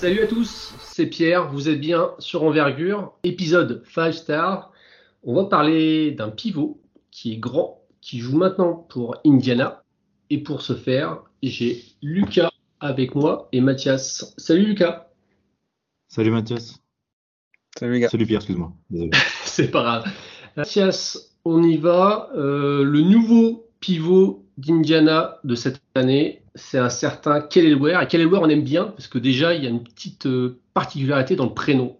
Salut à tous, c'est Pierre, vous êtes bien sur Envergure, épisode 5 star. On va parler d'un pivot qui est grand, qui joue maintenant pour Indiana. Et pour ce faire, j'ai Lucas avec moi et Mathias. Salut Lucas. Salut Mathias. Salut Salut Pierre, excuse-moi. c'est pas grave. Mathias, on y va. Euh, le nouveau pivot d'Indiana de cette année, c'est un certain Kellelware. Et Kellelware, on aime bien parce que déjà, il y a une petite euh, particularité dans le prénom.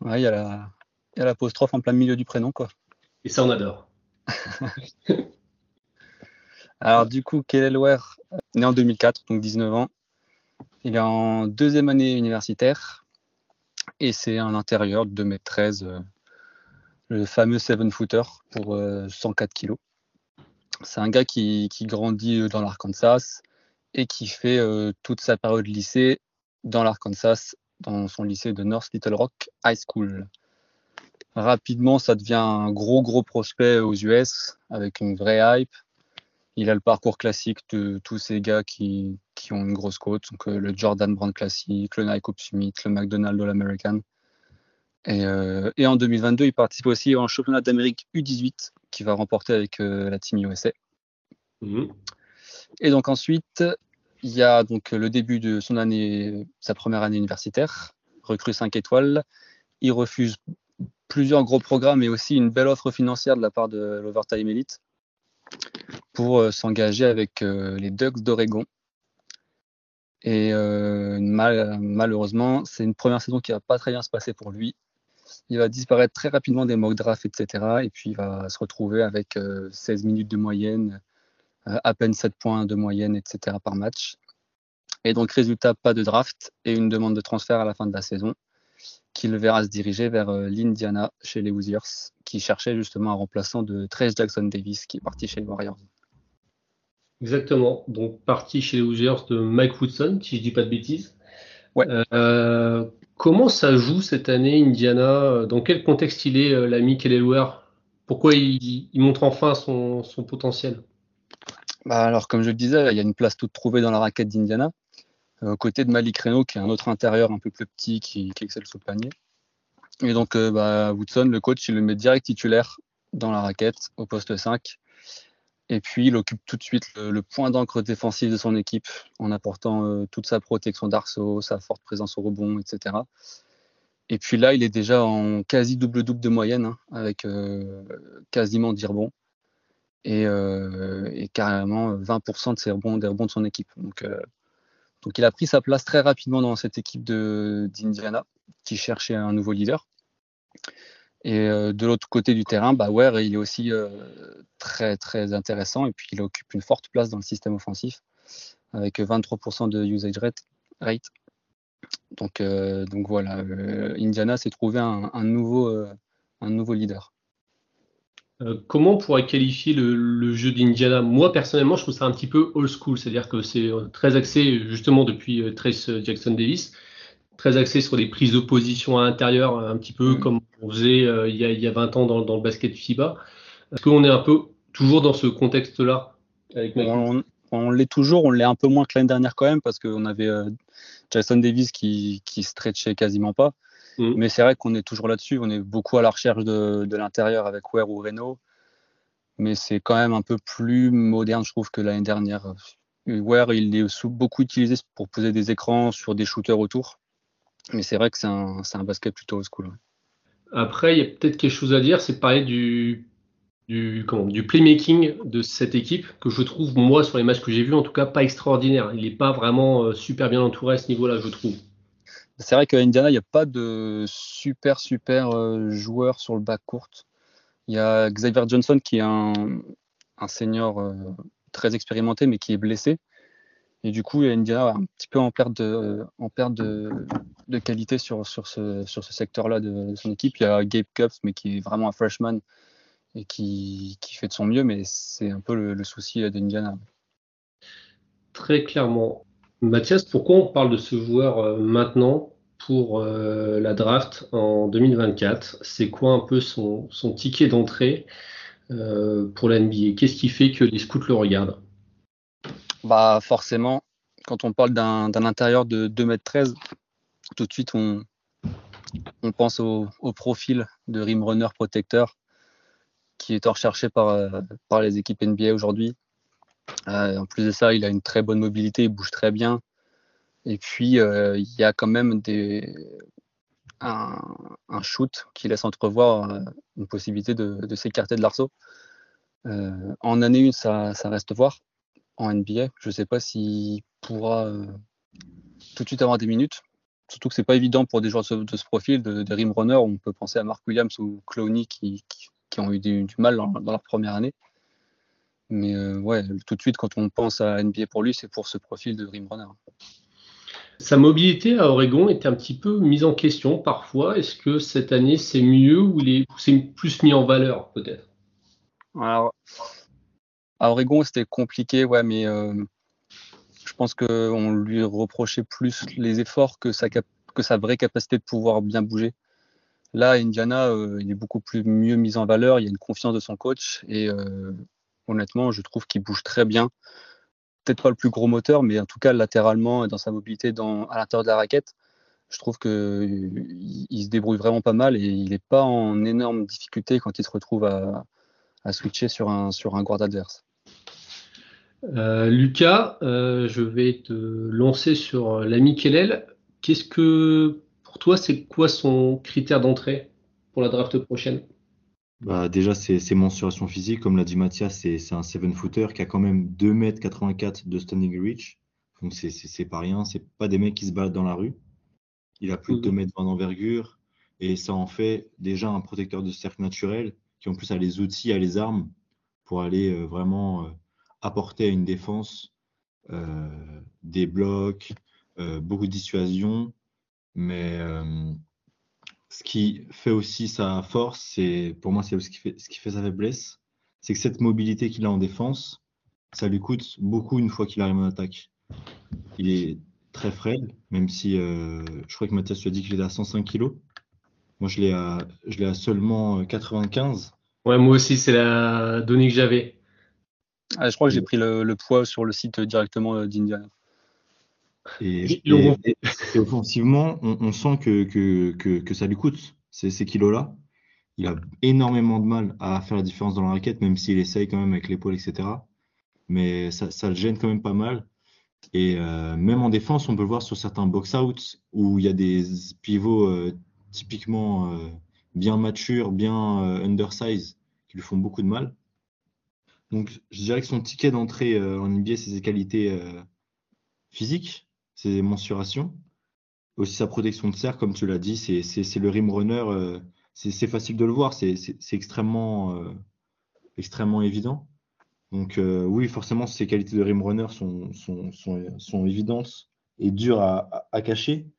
Ouais, il y a l'apostrophe en plein milieu du prénom, quoi. Et ça, on adore. Alors, du coup, Kellelware, né en 2004, donc 19 ans. Il est en deuxième année universitaire. Et c'est un intérieur de 2m13, euh, le fameux 7-footer pour 104 euh, kilos. C'est un gars qui, grandit euh, dans l'Arkansas et qui fait toute sa période lycée dans l'Arkansas, dans son lycée de North Little Rock High School. Rapidement, ça devient un gros, gros prospect aux US avec une vraie hype. Il a le parcours classique de tous ces gars qui, ont une grosse côte, donc euh, le Jordan Brand classique, le Nike Summit, le McDonald's All-American. Et, et, en 2022, il participe aussi en championnat d'Amérique U18 qui va remporter avec euh, la Team USA. Mhm. Et donc ensuite, il y a donc le début de son année, sa première année universitaire, recrue 5 étoiles. Il refuse plusieurs gros programmes et aussi une belle offre financière de la part de l'Overtime Elite pour euh, s'engager avec euh, les Ducks d'Oregon. Et malheureusement, c'est une première saison qui va pas très bien se passer pour lui il va disparaître très rapidement des mock drafts, etc. Et puis il va se retrouver avec 16 euh, minutes de moyenne, euh, à peine 7 points de moyenne, etc. par match. Et donc, résultat, pas de draft et une demande de transfert à la fin de la saison, qui le verra se diriger vers euh, l'Indiana chez les Hoosiers, qui cherchait justement un remplaçant de Trace Jackson Davis, qui est parti chez les Warriors. Exactement. Donc, parti chez les Hoosiers de Mike Woodson, si je dis pas de bêtises. Ouais. Comment ça joue cette année Indiana? Dans quel contexte il est euh, l'ami Kellelware Pourquoi il, montre enfin son, potentiel? Bah alors, comme je le disais, il y a une place toute trouvée dans la raquette d'Indiana, euh, aux côtés de Malik Reno, qui est un autre intérieur un peu plus petit, qui, excelle sous le panier. Et donc, euh, bah, Woodson, le coach, il le met direct titulaire dans la raquette, au poste 5. Et puis, il occupe tout de suite le, point d'encre défensif de son équipe en apportant euh, toute sa protection d'arceau, sa forte présence au rebond, etc. Et puis là, il est déjà en quasi double-double de moyenne, hein, avec euh, quasiment 10 rebonds. Et, euh, carrément 20% de ses rebonds, des rebonds de son équipe. Donc, donc il a pris sa place très rapidement dans cette équipe d'Indiana, qui cherchait un nouveau leader. Et euh, de l'autre côté du terrain, bah, Ware, il est aussi euh, très très intéressant et puis il occupe une forte place dans le système offensif avec 23% de usage rate. Donc, euh, donc voilà, Indiana s'est trouvé un, nouveau, un nouveau leader. comment on pourrait qualifier le, le jeu d'Indiana? Moi personnellement, je trouve ça un petit peu old school, c'est-à-dire que c'est très axé justement depuis Trace Jackson Davis très axé sur les prises d'opposition à l'intérieur, un petit peu mm. comme on faisait euh, il, y a, 20 ans dans, le basket FIBA. Est-ce qu'on est un peu toujours dans ce contexte-là On, l'est toujours, on l'est un peu moins que l'année dernière quand même, parce qu'on avait euh, Jason Davis qui, qui stretchait quasiment pas. Mm. Mais c'est vrai qu'on est toujours là-dessus, on est beaucoup à la recherche de, l'intérieur avec Ware ou Reno. Mais c'est quand même un peu plus moderne, je trouve, que l'année dernière. Ware, il est beaucoup utilisé pour poser des écrans sur des shooters autour. Mais c'est vrai que c'est un, un, basket plutôt old school. Après, il y a peut-être quelque chose à dire, c'est parler du, du, comment, du playmaking de cette équipe, que je trouve, moi, sur les matchs que j'ai vus, en tout cas, pas extraordinaire. Il n'est pas vraiment euh, super bien entouré à ce niveau-là, je trouve. C'est vrai qu'à Indiana, il n'y a pas de super, super euh, joueur sur le bac court. Il y a Xavier Johnson qui est un, un senior euh, très expérimenté, mais qui est blessé. Et du coup, Indiana un petit peu en perte de, qualité sur, ce, secteur-là de, son équipe. Il y a Gabe Cups, mais qui est vraiment un freshman et qui, fait de son mieux, mais c'est un peu le, souci d'Indiana. Très clairement. Mathias, pourquoi on parle de ce joueur maintenant pour la draft en 2024 C'est quoi un peu son, son ticket d'entrée pour la NBA Qu'est-ce qui fait que les scouts le regardent? Bah forcément, quand on parle d'un intérieur de 2m13, tout de suite on, on pense au, profil de rim runner protecteur qui est recherché par, euh, par les équipes NBA aujourd'hui. Euh, en plus de ça, il a une très bonne mobilité, il bouge très bien. Et puis, euh, il y a quand même des, un, shoot qui laisse entrevoir une possibilité de, s'écarter de l'arceau. en année 1, ça, ça, reste voir en NBA. Je ne sais pas s'il pourra tout de suite avoir des minutes. Surtout que c'est pas évident pour des joueurs de ce, profil, de, des rim runners. On peut penser à Mark Williams ou Clowney qui, ont eu du, mal dans, leur première année. Mais euh, ouais, tout de suite, quand on pense à NBA pour lui, c'est pour ce profil de rim runner. Sa mobilité à Oregon est un petit peu mise en question parfois. Est-ce que cette année c'est mieux ou c'est plus mis en valeur peut-être? Alors, à Oregon c'était compliqué, ouais, mais euh, je pense qu'on lui reprochait plus les efforts que sa, vraie capacité de pouvoir bien bouger. Là, Indiana, euh, il est beaucoup plus mieux mis en valeur. Il y a une confiance de son coach. Et euh, honnêtement, je trouve qu'il bouge très bien. Peut-être pas le plus gros moteur, mais en tout cas, latéralement, dans sa mobilité à l'intérieur de la raquette, je trouve qu'il il se débrouille vraiment pas mal et il n'est pas en énorme difficulté quand il se retrouve à, à switcher sur un, sur un guard adverse. Euh, Lucas, euh, je vais te lancer sur l'ami Kellel. Qu'est-ce que, pour toi, c'est quoi son critère d'entrée pour la draft prochaine? Bah, Déjà, c'est ses mensurations physiques. Comme l'a dit Mathias, c'est un 7-footer qui a quand même 2m84 de standing reach. Donc, c'est pas rien. C'est pas des mecs qui se baladent dans la rue. Il a plus de 2 m d'envergure. Et ça en fait déjà un protecteur de cercle naturel qui en plus a les outils, a les armes pour aller euh, vraiment apporter à une défense euh, des blocs, euh, beaucoup de dissuasion, mais euh, ce qui fait aussi sa force, c'est pour moi c'est ce ce qui fait sa faiblesse, c'est que cette mobilité qu'il a en défense, ça lui coûte beaucoup une fois qu'il arrive en attaque. Il est très frêle, même si je crois que Mathias tu as dit qu'il est à 105 kg. Moi je l'ai à seulement 95. Ouais, moi aussi c'est la donnée que j'avais. Ah, je crois que j'ai pris le, poids sur le site directement euh, d'Indiana. Et, offensivement, on, sent que, que, ça lui coûte ces, ces kilos-là. Il a énormément de mal à faire la différence dans la raquette, même s'il essaye quand même avec l'épaule, etc. Mais ça, le gêne quand même pas mal. Et euh, même en défense, on peut le voir sur certains box-outs où il y a des pivots euh, typiquement bien matures, bien undersize, qui lui font beaucoup de mal. Donc, je dirais que son ticket d'entrée euh, en NBA, c'est ses qualités euh, physiques, ses mensurations, aussi sa protection de cercle, comme tu l'as dit, c'est le rim runner. Euh, c'est facile de le voir, c'est extrêmement, extrêmement évident. Donc, oui, forcément, ses qualités de rim runner sont, sont, sont, sont évidentes et dures à, à cacher.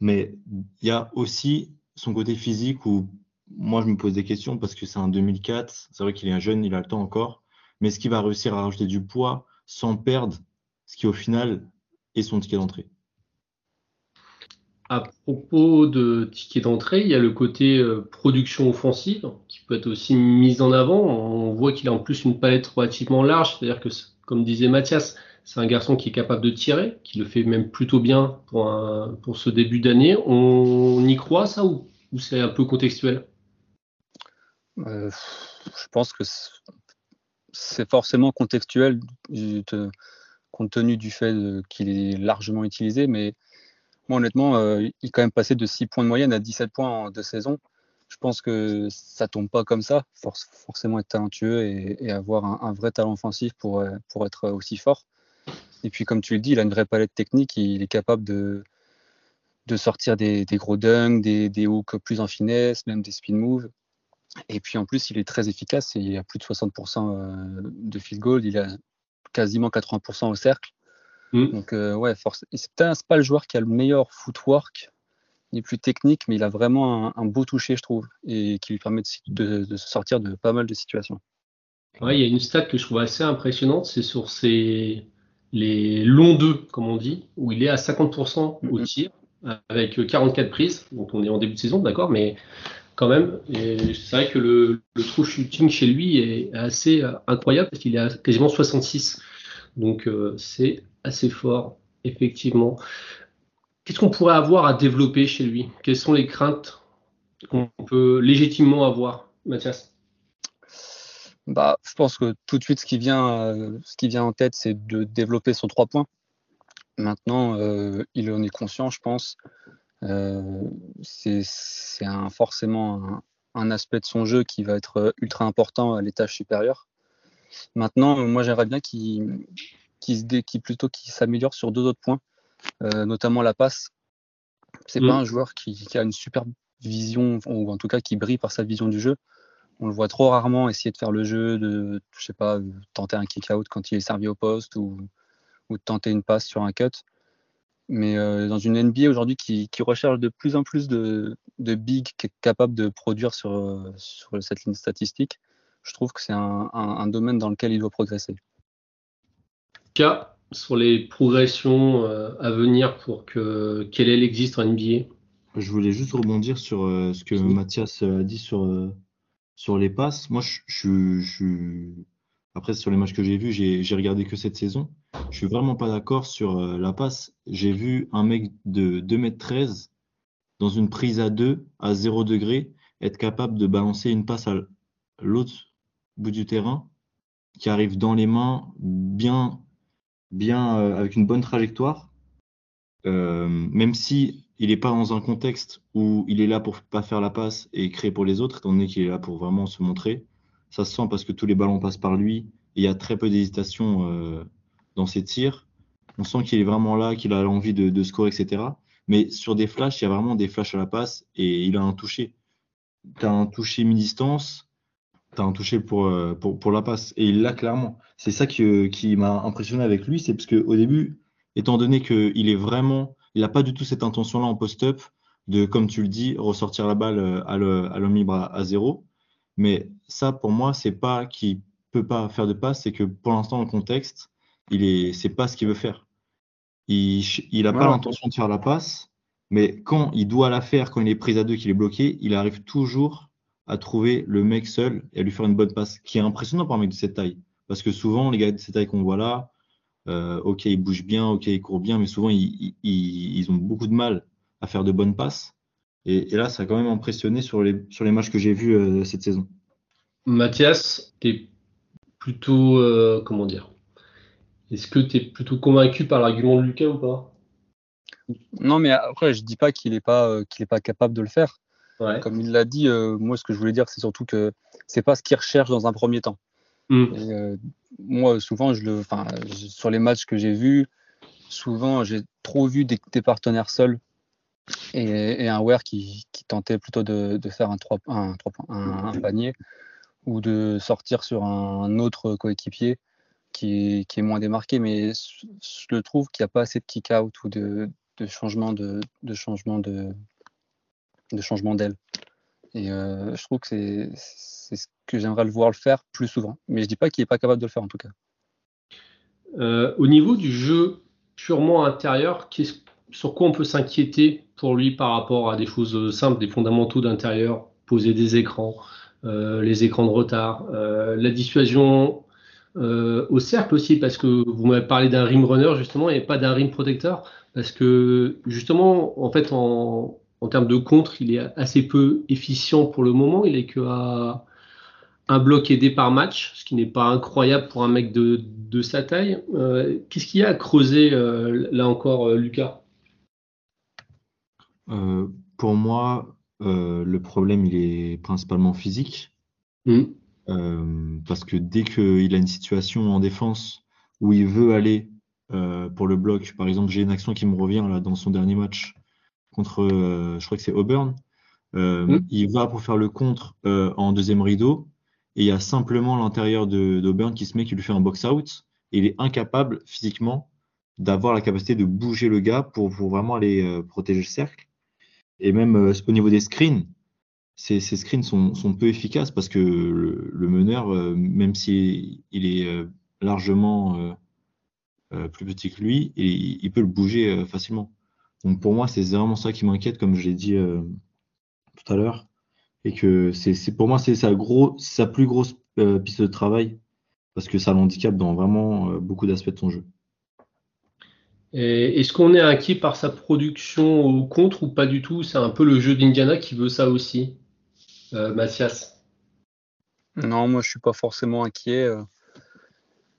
Mais il y a aussi son côté physique où moi, je me pose des questions parce que c'est un 2004. C'est vrai qu'il est un jeune, il a le temps encore mais est-ce qu'il va réussir à rajouter du poids sans perdre ce qui au final est son ticket d'entrée? À propos de ticket d'entrée, il y a le côté euh, production offensive qui peut être aussi mis en avant. On voit qu'il a en plus une palette relativement large, c'est-à-dire que, comme disait Mathias, c'est un garçon qui est capable de tirer, qui le fait même plutôt bien pour, ce début d'année. On y croit ça ou, c'est un peu contextuel? Euh, Je pense que c'est forcément contextuel compte tenu du fait qu'il est largement utilisé, mais moi honnêtement, euh, il est quand même passé de 6 points de moyenne à 17 points en deux saisons. Je pense que ça tombe pas comme ça. Forcément être talentueux et, avoir un, vrai talent offensif pour, euh, pour être aussi fort. Et puis comme tu le dis, il a une vraie palette technique. Il est capable de, de sortir des, gros dunks, des, des hooks plus en finesse, même des spin moves. Et puis en plus, il est très efficace. Il a plus de 60% euh, de field goal. Il a quasiment 80% au cercle. Mm. Donc, euh, ouais, force. C'est pas le joueur qui a le meilleur footwork, ni plus technique, mais il a vraiment un, beau toucher, je trouve, et qui lui permet de, se sortir de pas mal de situations. Ouais, il y a une stat que je trouve assez impressionnante, c'est sur ses les longs 2, comme on dit, où il est à 50% au mm-hmm. tir, avec 44 prises. Donc on est en début de saison, d'accord, mais quand même, c'est vrai que le, le true shooting chez lui est assez incroyable parce qu'il est à quasiment 66. Donc euh, c'est assez fort, effectivement. Qu'est-ce qu'on pourrait avoir à développer chez lui? Quelles sont les craintes qu'on peut légitimement avoir, Mathias? Bah, je pense que tout de suite, ce qui vient, euh, ce qui vient en tête, c'est de développer son trois points. Maintenant, euh, il en est conscient, je pense. c'est forcément un, aspect de son jeu qui va être ultra important à l'étage supérieur. Maintenant, moi, j'aimerais bien qu'il plutôt qu'il s'améliore sur deux autres points, euh, notamment la passe. C'est n'est pas un joueur qui, a une super vision, ou en tout cas qui brille par sa vision du jeu. On le voit trop rarement essayer de faire le jeu, de, je sais pas, tenter un kick-out quand il est servi au poste ou, de tenter une passe sur un cut. Mais euh, dans une NBA aujourd'hui qui, recherche de plus en plus de, de big capables de produire sur, sur cette ligne statistique, je trouve que c'est un, domaine dans lequel il doit progresser. Cas sur les progressions euh, à venir pour que Kellel existe en NBA Je voulais juste rebondir sur euh, ce que Mathias a dit sur, sur les passes. Moi, je, je, après, sur les matchs que j'ai vus, j'ai regardé que cette saison. Je suis vraiment pas d'accord sur la passe. J'ai vu un mec de 2m13 dans une prise à 2 à 0 degré être capable de balancer une passe à l'autre bout du terrain, qui arrive dans les mains bien, bien euh, avec une bonne trajectoire, euh, même si il n'est pas dans un contexte où il est là pour pas faire la passe et créer pour les autres, étant donné qu'il est là pour vraiment se montrer. Ça se sent parce que tous les ballons passent par lui. Et il y a très peu d'hésitation euh, dans ses tirs. On sent qu'il est vraiment là, qu'il a l'envie de, de scorer, etc. Mais sur des flashs, il y a vraiment des flashs à la passe et il a un toucher. Tu as un toucher mi-distance, tu as un toucher pour, euh, pour, pour, la passe. Et il l'a clairement. C'est ça qui, qui m'a impressionné avec lui, c'est parce qu'au début, étant donné qu'il est vraiment, il n'a pas du tout cette intention-là en post-up de, comme tu le dis, ressortir la balle euh, à l'homme libre à, zéro. Mais ça, pour moi, c'est pas qu'il peut pas faire de passe, c'est que pour l'instant, le contexte, il est, c'est pas ce qu'il veut faire. Il, il a pas l'intention de faire la passe, mais quand il doit la faire, quand il est pris à deux, qu'il est bloqué, il arrive toujours à trouver le mec seul et à lui faire une bonne passe, qui est impressionnant pour un mec de cette taille. Parce que souvent, les gars de cette taille qu'on voit là, euh, ok, ils bougent bien, ok, ils courent bien, mais souvent, ils, ils, ont beaucoup de mal à faire de bonnes passes. Et, là, ça a quand même impressionné sur les, sur les matchs que j'ai vus euh, cette saison. Mathias, tu es plutôt, euh, comment dire, est-ce que tu es plutôt convaincu par l'argument de Lucas ou pas? Non, mais après, je dis pas qu'il n'est pas, qu'il est pas capable de le faire. Comme il l'a dit, euh, moi, ce que je voulais dire, c'est surtout que c'est pas ce qu'il recherche dans un premier temps. Mm. Euh, moi, souvent, je le, sur les matchs que j'ai vus, souvent, j'ai trop vu des, partenaires seuls et, un Ware qui, tentait plutôt de, faire un, 3, un, un, panier ou de sortir sur un autre coéquipier qui, qui, est moins démarqué. Mais je le trouve qu'il n'y a pas assez de kick-out ou de, de changement de, de changement de, de changement d'aile. Et euh, je trouve que c'est ce que j'aimerais le voir le faire plus souvent. Mais je dis pas qu'il n'est pas capable de le faire en tout cas. Euh, au niveau du jeu purement intérieur, sur quoi on peut s'inquiéter pour lui par rapport à des choses simples, des fondamentaux d'intérieur, poser des écrans, euh, les écrans de retard, la dissuasion au cercle aussi, parce que vous m'avez parlé d'un rim runner justement et pas d'un rim protecteur, parce que justement, en fait, en, en termes de contre, il est assez peu efficient pour le moment. Il est que à un bloc aidé par match, ce qui n'est pas incroyable pour un mec de, sa taille. Euh, qu'est-ce qu'il y a à creuser euh, là encore, euh, Lucas? Pour moi, le problème, il est principalement physique. Hmm. parce que dès qu'il a une situation en défense où il veut aller pour le bloc, par exemple, j'ai une action qui me revient là dans son dernier match contre, euh, je crois que c'est Auburn. Euh, mm. Il va pour faire le contre euh, en deuxième rideau et il y a simplement l'intérieur d'Auburn qui se met, qui lui fait un box-out. Et il est incapable physiquement d'avoir la capacité de bouger le gars pour, vraiment aller protéger le cercle. Et même au niveau des screens, ces, screens sont, peu efficaces parce que le, meneur, même s'il il est largement plus petit que lui et il peut le bouger facilement. Donc pour moi, c'est vraiment ça qui m'inquiète, comme je l'ai dit tout à l'heure. Et que c'est pour moi, c'est sa, gros, sa plus grosse piste de travail parce que ça l'handicape dans vraiment beaucoup d'aspects de son jeu. Est-ce qu'on est inquiet par sa production au contre ou pas du tout? C'est un peu le jeu d'Indiana qui veut ça aussi, euh, Mathias Non, moi je suis pas forcément inquiet. Euh.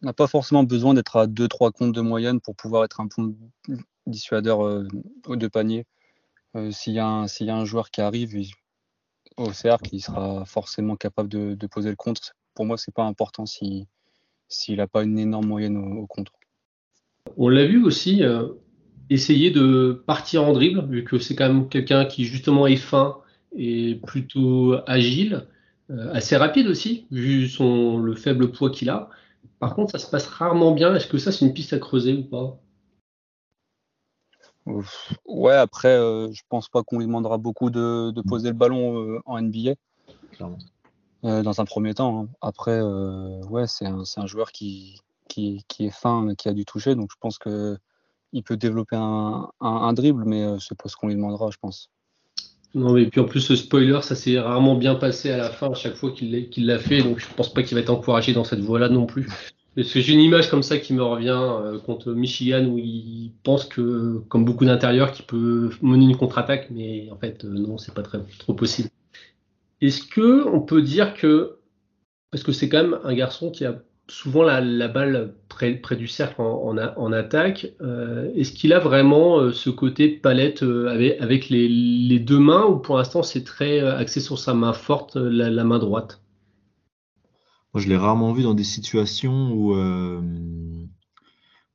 On n'a pas forcément besoin d'être à 2-3 comptes de moyenne pour pouvoir être un dissuadeur euh, aux deux paniers. S'il y, a un joueur qui arrive au cercle, il sera forcément capable de, poser le contre. Pour moi, c'est pas important s'il n'a pas une énorme moyenne au contre. On l'a vu aussi euh, essayer de partir en dribble, vu que c'est quand même quelqu'un qui justement est fin et plutôt agile, euh, assez rapide aussi, vu son, le faible poids qu'il a. Par contre, ça se passe rarement bien. Est-ce que ça, c'est une piste à creuser ou pas? Ouais, après, euh, je pense pas qu'on lui demandera beaucoup de, poser le ballon en NBA. dans un premier temps. Hein. Après, ouais, c'est un, joueur qui, qui, est fin, qui a dû toucher. Donc je pense qu'il peut développer un, dribble, mais euh, c'est pas ce qu'on lui demandera, je pense. Non, mais puis en plus, ce spoiler, ça s'est rarement bien passé à la fin, à chaque fois qu'il l'a fait. Donc je pense pas qu'il va être encouragé dans cette voie-là non plus. Parce que j'ai une image comme ça qui me revient euh, contre Michigan où il pense que, comme beaucoup d'intérieurs, qu'il peut mener une contre-attaque, mais en fait, euh, non, c'est pas très, trop possible. Est-ce que on peut dire que, parce que c'est quand même un garçon qui a souvent la, balle près, du cercle en, attaque. Euh, est-ce qu'il a vraiment euh, ce côté palette euh, avec, les, deux mains ou pour l'instant c'est très axé sur sa main forte, la, main droite? Moi je l'ai rarement vu dans des situations où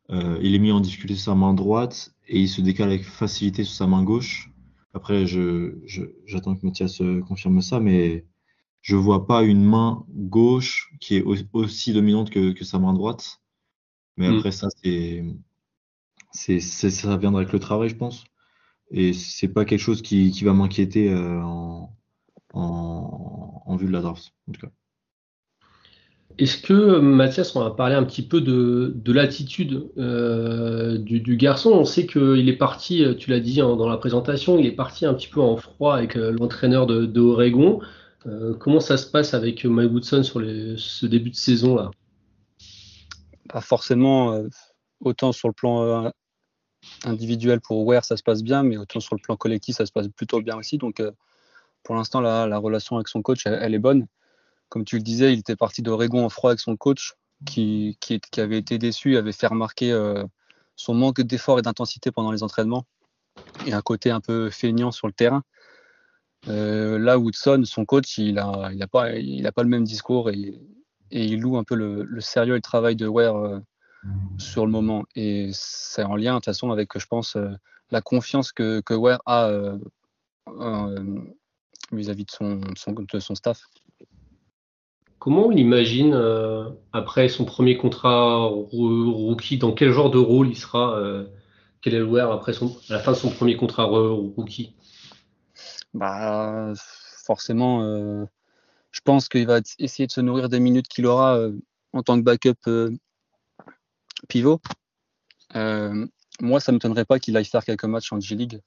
il est mis en difficulté sur sa main droite et il se décale avec facilité sur sa main gauche. Après, j'attends je, j'attends que Mathias confirme ça, mais je vois pas une main gauche qui est aussi dominante que, sa main droite. Mais mm. après, ça, c'est, ça viendra avec le travail, je pense. Et c'est pas quelque chose qui, va m'inquiéter euh, en, en, vue de la draft, en tout cas. Est-ce que, Mathias, on va parler un petit peu de, de l'attitude euh, du, garçon? On sait qu'il est parti, tu l'as dit dans la présentation, il est parti un petit peu en froid avec euh, l'entraîneur de, Oregon. Euh, comment ça se passe avec Mike Woodson sur ce début de saison là Pas forcément. Euh, autant sur le plan euh, individuel pour Ware, ça se passe bien, mais autant sur le plan collectif, ça se passe plutôt bien aussi. Donc, pour l'instant, la, relation avec son coach, elle, est bonne. Comme tu le disais, il était parti d'Oregon en froid avec son coach, qui, avait été déçu, avait fait remarquer son manque d'effort et d'intensité pendant les entraînements et un côté un peu feignant sur le terrain. Euh, là, Woodson, son coach, il n'a pas, le même discours et, il loue un peu le, sérieux et le travail de Ware euh, sur le moment. Et c'est en lien, de toute façon, avec, je pense, euh, la confiance que, Ware a vis-à-vis de son staff. Comment on imagine, après son premier contrat rookie, dans quel genre de rôle il sera Quel est le après la fin de son premier contrat rookie? Bah, forcément, euh, je pense qu'il va essayer de se nourrir des minutes qu'il aura euh, en tant que backup euh, pivot. moi, ça ne m'étonnerait pas qu'il aille faire quelques matchs en G-League,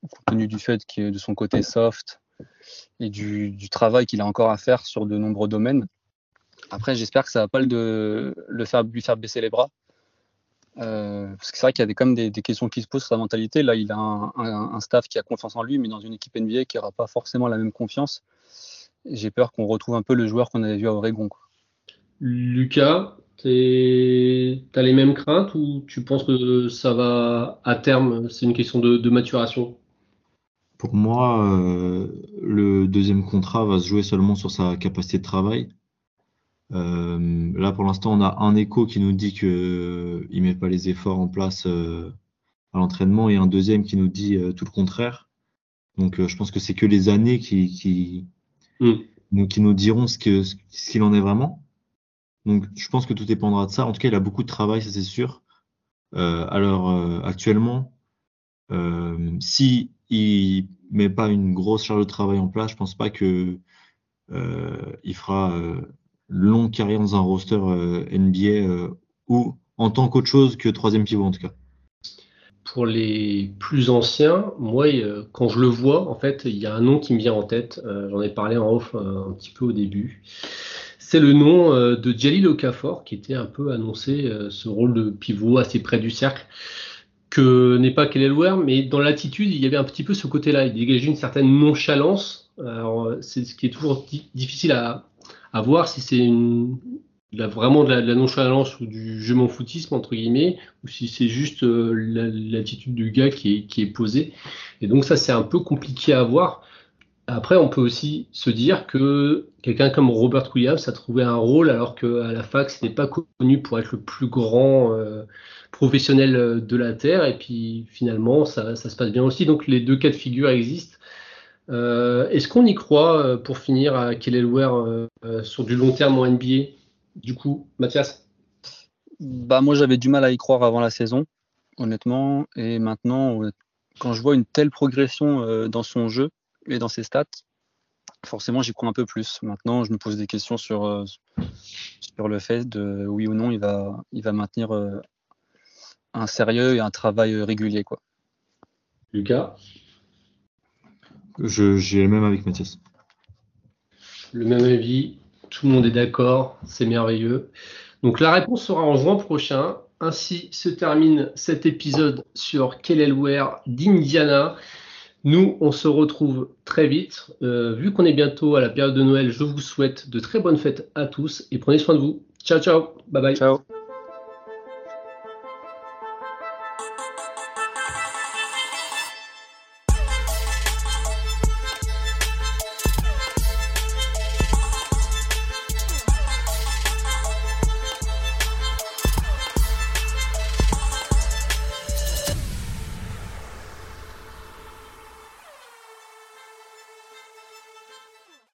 compte tenu du fait que de son côté soft et du, travail qu'il a encore à faire sur de nombreux domaines. Après, j'espère que ça ne va pas le, faire, lui faire baisser les bras. Euh, parce que c'est vrai qu'il y a quand même des, questions qui se posent sur sa mentalité. Là, il a un, staff qui a confiance en lui, mais dans une équipe NBA qui n'aura pas forcément la même confiance. J'ai peur qu'on retrouve un peu le joueur qu'on avait vu à Oregon. Lucas, tu as les mêmes craintes ou tu penses que ça va à terme? C'est une question de, maturation Pour moi, euh, le deuxième contrat va se jouer seulement sur sa capacité de travail. Euh, là, pour l'instant, on a un écho qui nous dit qu'il ne met pas les efforts en place euh, à l'entraînement et un deuxième qui nous dit euh, tout le contraire. Donc, je pense que c'est que les années qui, qui, mm. nous, qui nous diront ce qu'il ce en est vraiment. Donc, je pense que tout dépendra de ça. En tout cas, il a beaucoup de travail, ça c'est sûr. alors, actuellement, si il met pas une grosse charge de travail en place, je pense pas que il fera longue carrière dans un roster euh, NBA euh, ou en tant qu'autre chose que troisième pivot en tout cas. Pour les plus anciens, moi, euh, quand je le vois, en fait, il y a un nom qui me vient en tête. Euh, j'en ai parlé en off euh, un petit peu au début. C'est le nom de Jalil Okafor, qui était un peu annoncé ce rôle de pivot assez près du cercle, que n'est pas Kelelware, mais dans l'attitude, il y avait un petit peu ce côté-là. Il dégageait une certaine nonchalance. Alors, c'est ce qui est toujours difficile à, à voir si c'est vraiment de la, nonchalance ou du je m'en foutisme entre guillemets ou si c'est juste euh, l'attitude du gars qui est, qui est posée et donc ça c'est un peu compliqué à voir après on peut aussi se dire que quelqu'un comme Robert Williams a trouvé un rôle alors qu'à la fac c'était pas connu pour être le plus grand euh, professionnel de la terre. Et puis finalement ça, se passe bien aussi. Donc les deux cas de figure existent. Euh, est-ce qu'on y croit pour finir à Kelelware sur du long terme en NBA du coup, Mathias? Bah, Moi, j'avais du mal à y croire avant la saison, honnêtement. Et maintenant, quand je vois une telle progression euh, dans son jeu et dans ses stats, forcément, j'y crois un peu plus. Maintenant, je me pose des questions sur, euh, sur le fait de oui ou non, il va, il va maintenir euh, un sérieux et un travail régulier. Quoi. Lucas? J'ai le même avec Mathias. Le même avis tout le monde est d'accord, c'est merveilleux. Donc la réponse sera en juin prochain. Ainsi se termine cet épisode sur Kelelware d'Indiana. Nous, on se retrouve très vite. Euh, vu qu'on est bientôt à la période de Noël, je vous souhaite de très bonnes fêtes à tous et prenez soin de vous. Ciao, ciao. Bye bye. Ciao.